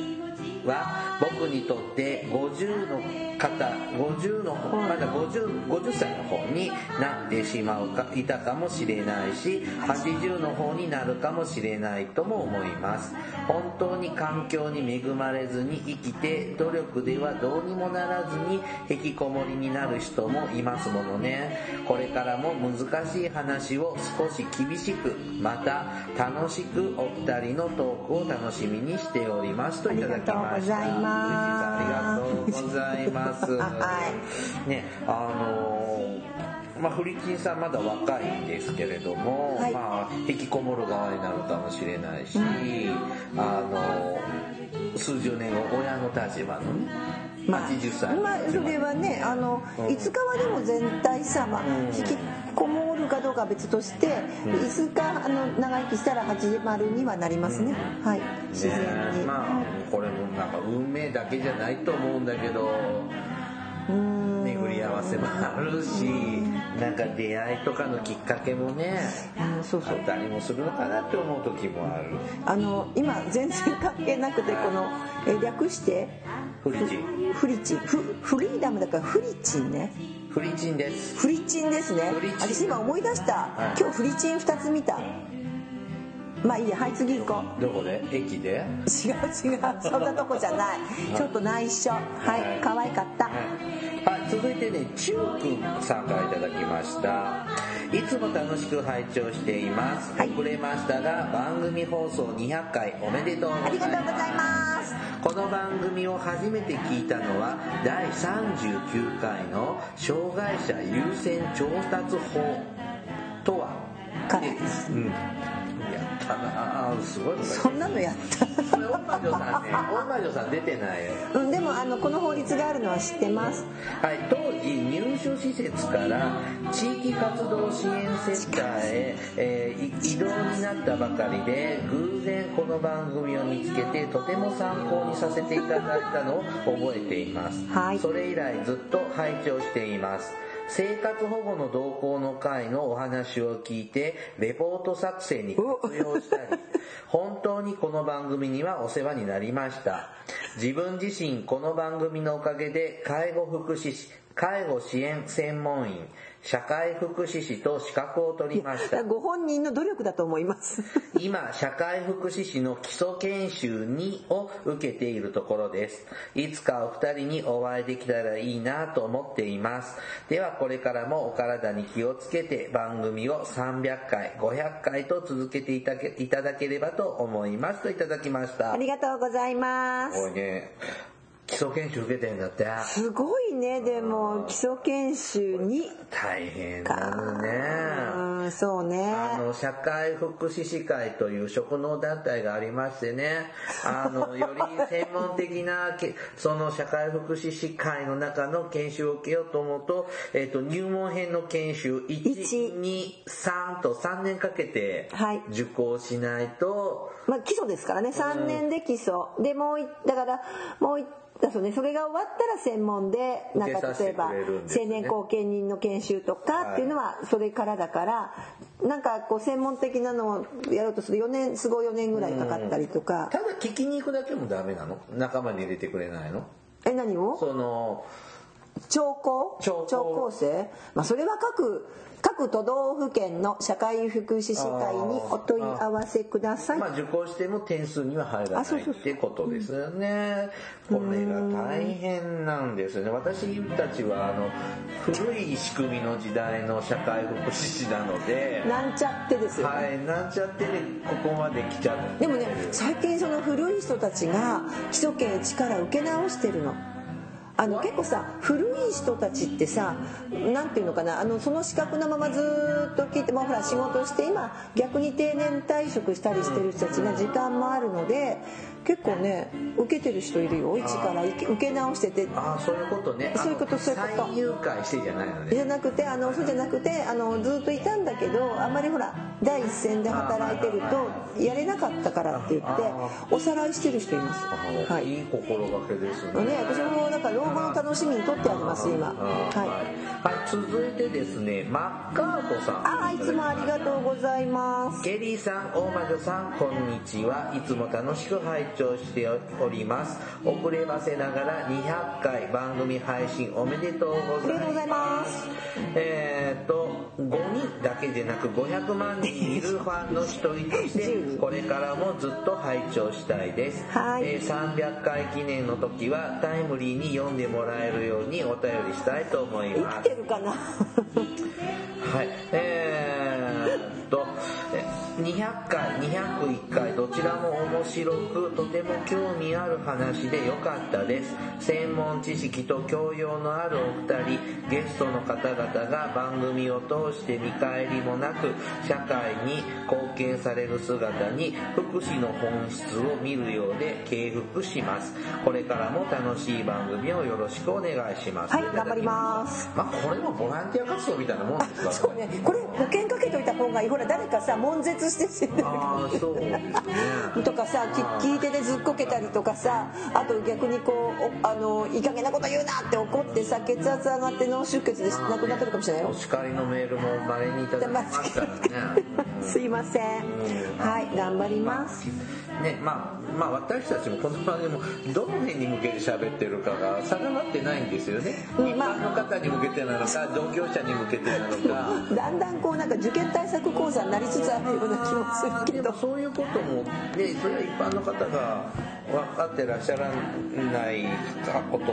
は僕にとって50の方50の方まだ 50, 50歳の方になってしまうかいたかもしれないし80の方になるかもしれないとも思います。本当に環境に恵まれずに生きて努力ではどうにもならずに引きこもりになる人もいますものね。これからも難しい話を少し厳しくまた楽しくお二人のトークを楽しみにしております。といただきましたありがとうございます。ありがとうございます。はねあのーまあ、フリチンさんまだ若いんですけれども、はい。まあ、引きこもる側になるかもしれないし、あのー数十年後親の立場のね、まあ80歳のまあそれはねあのいつかはでも全体さ、まあ、引きこもるかどうかは別として、いつかあの長生きしたら80にはなりますね、はい。自然に、ねまあこれもなんか運命だけじゃないと思うんだけどうん。巡り合わせもあるしなんか出会いとかのきっかけもねうんそうそう。あったりもするのかなって思う時もある。あの今全然関係なくてこのえ略してフリチン。フリチン。フフリーダムだからフリチンねフリチンです。フリチンですね。私今思い出した、はい。今日フリチン2つ見た。まあいいやはい次行こう。どこで？駅で？違う違う。そんなとこじゃない。ちょっと内緒。はい可愛かった。はい、はい、続いてねちゅうくんさんからいただきました。いつも楽しく拝聴しています、はい。遅れましたが番組放送200回おめでとうございありがとうございますますこの番組を初めて聞いたのは第39回の障害者優先調達法とはからです。うんやったなあすごいそんなのやった？これ大魔女さんね。大魔女さん出てないよ。うんでもあのこの法律があるのは知ってます。はい、当時入所施設から地域活動支援センターへ、えーい移動になったばかりで偶然この番組を見つけてとても参考にさせていただいたのを覚えています、はい。それ以来ずっと拝聴しています生活保護の動向の会のお話を聞いてレポート作成に活用したり 本当にこの番組にはお世話になりました。自分自身この番組のおかげで介護福祉士介護支援専門員社会福祉士と資格を取りました。ご本人の努力だと思います。今社会福祉士の基礎研修2を受けているところです。いつかお二人にお会いできたらいいなと思っています。ではこれからもお体に気をつけて番組を300回500回と続けていただけいただければと思います。といただきました。ありがとうございます。おいね基礎研修受けてんだって。すごいねでも基礎研修に。大変なのね。うんそうね。あの社会福祉士会という職能団体がありましてね。あの より専門的なけその社会福祉士会の中の研修を受けようと思うと,、えっと入門編の研修123と3年かけてはい。受講しないと、まあ基礎ですからね。3年で基礎。でもういだからもういだそうね。それが終わったら専門でなんか例えばくれるんですね。青年後見人の研修とかっていうのはそれからだからなんかこう専門的なのをやろうとする4年都合4年ぐらいかかったりとか。ただ聞きに行くだけもダメなの？仲間に入れてくれないの？え何を？その聴講聴講生？まあそれは各各都道府県の社会福祉士会にお問い合わせくださいまあ受講しても点数には入らないってことですよね。これが大変なんですよね。私たちはあの古い仕組みの時代の社会福祉士なので、なんちゃってですよね、はい、なんちゃってねここまで来ちゃって。でもね最近その古い人たちが基礎研一から受け直してるの。あの結構さ古い人たちってさ何ていうのかなあのその資格のままずっと聞いてもほら仕事して今逆に定年退職したりしてる人たちが時間もあるので結構ね受けてる人いるよ一から受け直しててああそういうことね。そういうことそういうこと再入会してじゃないのね。じゃなくてあのそうじゃなくてあのずっといたんだけどあんまりほら第一線で働いてるとやれなかったからって言っておさらいしてる人います。はいいい心がけですね。ね、私もだから老後の楽しみにとってあります今。ははいはい、続いてですね、マッカートさん。ああいつもありがとうございますケリーさん、大魔女さん、こんにちは。いつも楽しく拝聴しております。遅ればせながら200回番組配信おめでとうございます。えーっと、5人だけでなく500万人いるファンの一人として、10これからもずっと拝聴したいです。はいえー300回記念の時はタイムリーに読んでもらえるようにお便りしたいと思い生ますき。てるかな？はい、えーっと、え200回、201回、どちらも面白く、とても興味ある話でよかったです。専門知識と教養のあるお二人、ゲストの方々が番組を通して見返りもなく、社会に貢献される姿に、福祉の本質を見るようで敬服します。これからも楽しい番組をよろしくお願いします。はい頑張りますまあ、これもボランティア活動みたいなもんですからね。そうねこれ保険かけといた方がいいほら誰かさ悶絶して死んでるああ、そう。とかさき聞いててずっこけたりとかさあと逆にこうおあのいい加減なこと言うなって怒ってさ血圧上がって脳出血で亡くなってるかもしれないよ。お叱りのメールも稀にいただきますか。らね。すいません。はい頑張ります。ね、まあ、まあ私たちもこの番組もどの辺に向けて喋ってるかが定まってないんですよね。一般の方に向けてなのか、同業者に向けてなのか。だんだんこうなんか受験対策講座になりつつあるような気もするけどそういうことも、ね、それは一般の方が分かってらっしゃらないこと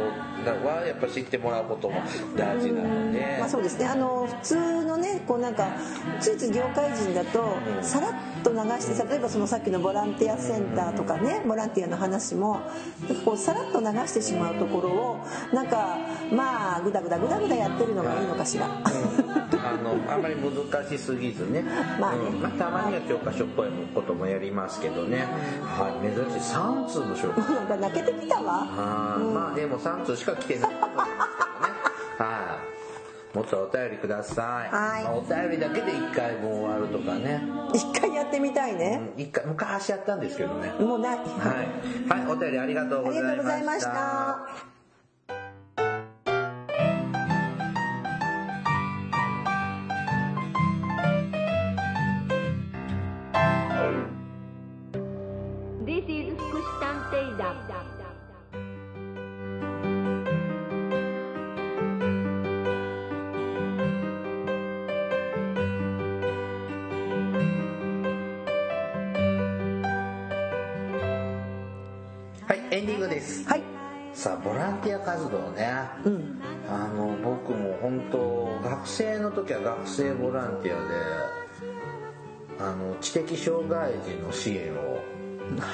はやっぱ知ってもらうことも大事なので。まあそうですねあの普通のねこうなんかついつい業界人だとさらっと流して例えばそのさっきのボランティアセンターとかねボランティアの話もこうさらっと流してしまうところをなんかまあグダグダグダグダやってるのがいいのかしら。あのあんまり難しすぎずね,、まあね。うん。まあ、たまには教科書っぽいこともやりますけどね、はい、珍しい。3通の紹介なんか泣けてきたわ。はい、まあでも3通しか来てないと思いますけどね。はい。もっとお便りください、はい。まあお便りだけで1回も終わるとかね。一回やってみたいね。一回昔やったんですけどね。もうない。はい、はい、お便りありがとうございました。祉探偵団。はいエンディングですはい。さあボランティア活動ね、うん。あの僕も本当学生の時は学生ボランティアであの知的障害児の支援を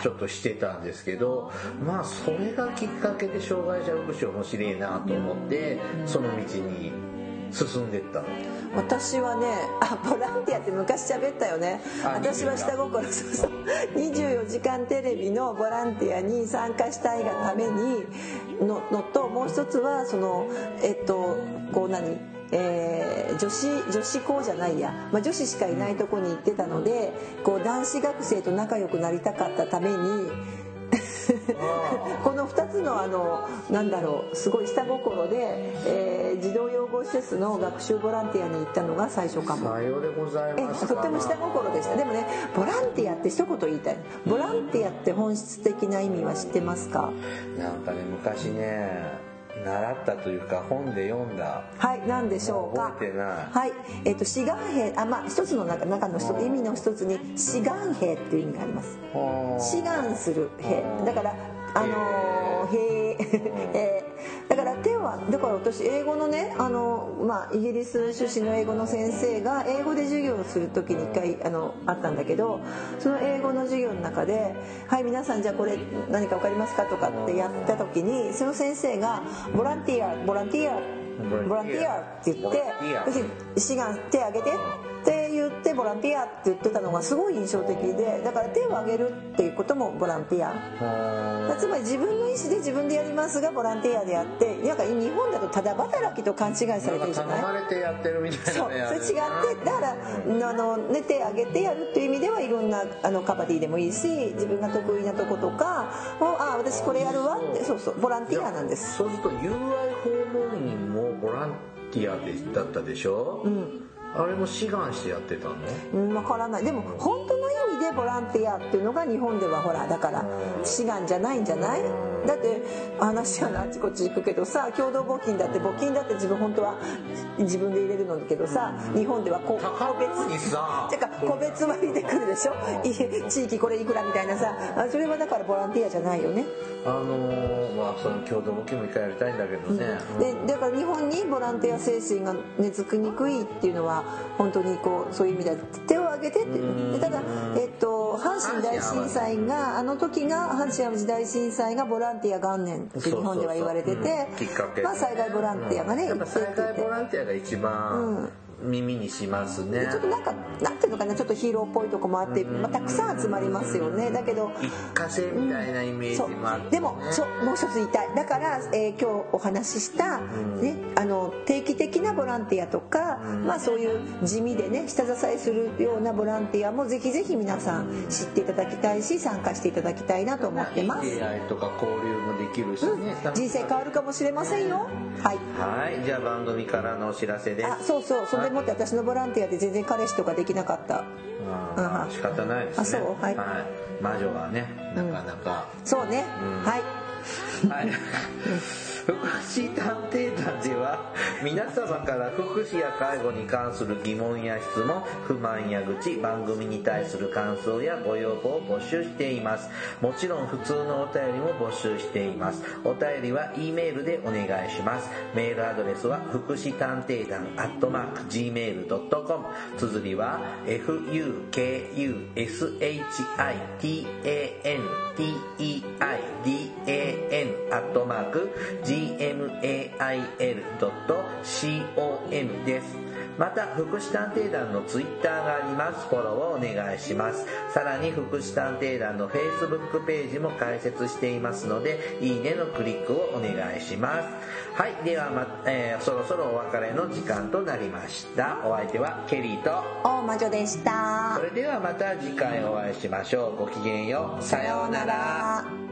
ちょっとしてたんですけどまあそれがきっかけで障害者福祉面白いなと思ってその道に進んでった。の私はねあボランティアって昔喋ったよね。あ私は下心。そうそう24時間テレビのボランティアに参加したいがためにののともう一つはそのえっとこう何？えー女子女子校じゃないや、まあ、女子しかいないとこに行ってたのでこう男子学生と仲良くなりたかったために この2つのあのなんだろうすごい下心で、えー児童養護施設の学習ボランティアに行ったのが最初かも。さようでございえますとっても下心でした。でもねボランティアって一言言いたい。ボランティアって本質的な意味は知ってますか？なんかね昔ね習ったというか本で読んだ。はい何でしょうか。覚えてない。はい。えっ、と志願兵あまあ一つの中中の意味の一つに志願兵っていう意味があります。志願する兵。だからあのー兵えーだから手はだから私英語のねあの、まあ、イギリス出身の英語の先生が英語で授業をする時に一回あのあったんだけどその英語の授業の中で「はい皆さんじゃあこれ何か分かりますか?」とかってやった時にその先生が「ボランティアボランティアボランティア」って言ってボランティア要するに志願手挙げてって言ってボランティアって言ってたのがすごい印象的でだから手を挙げるっていうこともボランティア。つまり自分の意思で自分でやりますがボランティアであってなんか日本だとただ働きと勘違いされてるじゃない？頼まれてやってるみたいそうなねそれ違ってだからあの、ね、手挙げてやるっていう意味ではいろんなあのカバディでもいいし自分が得意なとことかをあ私これやるわってそうそうボランティアなんです。そうすると UI 訪問員もボランティアでだったでしょ、あれも志願してやってたの、わからない。でボランティアっていうのが日本ではほらだから志願じゃないんじゃない？だって話はあちこち行くけどさ共同募金だって募金だって自分本当は自分で入れるのだけどさ日本ではこ個別高にさてか個別割で来るでしょ？い地域これいくらみたいなさ。あそれはだからボランティアじゃないよね。あのーまあその共同募金も一回やりたいんだけどね、でだから日本にボランティア精神が根付きにくいっていうのは本当にこうそういう意味では手げてって。でただ、えっと、阪神大震災があの時が阪神・淡路大震災がボランティア元年って日本では言われてて災害ボランティアがね、やっぱ災害ボンランティアが一番耳にしますね、ちょっとなんかなんていうのかなちょっとヒーローっぽいとこもあって、まあ、たくさん集まりますよね。だけど一過性みたいなイメージもあって、ね。でもそうもう一つ言いたい。だから、えー今日お話しした、ね、あの定期的なボランティアとか、まあ、そういう地味でね下支えするようなボランティアもぜひぜひ皆さん知っていただきたいし参加していただきたいなと思ってます、出会いとか交流もできるしね、人生変わるかもしれませんよ。はい。はい。じゃあ番組からのお知らせです。あそうそう。それって私のボランティアで全然彼氏とかできなかった。うん。まあ仕方ないですね。あそう？はい。魔女はねなかなか、そうね、はい。はい。福祉探偵団では皆様から福祉や介護に関する疑問や質問、不満や愚痴、番組に対する感想やご要望を募集しています。もちろん普通のお便りも募集しています。お便りは E メールでお願いします。メールアドレスは福祉探偵団アットマーク Gmail.com 綴りは fukushitanteidan アットマーク gmail.com です。また、福祉探偵団のツイッターがあります。フォローをお願いします。さらに、福祉探偵団の Facebook ページも開設していますので、いいねのクリックをお願いします。はい。では、ま、えーそろそろお別れの時間となりました。お相手はケリーと、大魔女でしたそれではまた次回お会いしましょう。ごきげんよう。さようなら。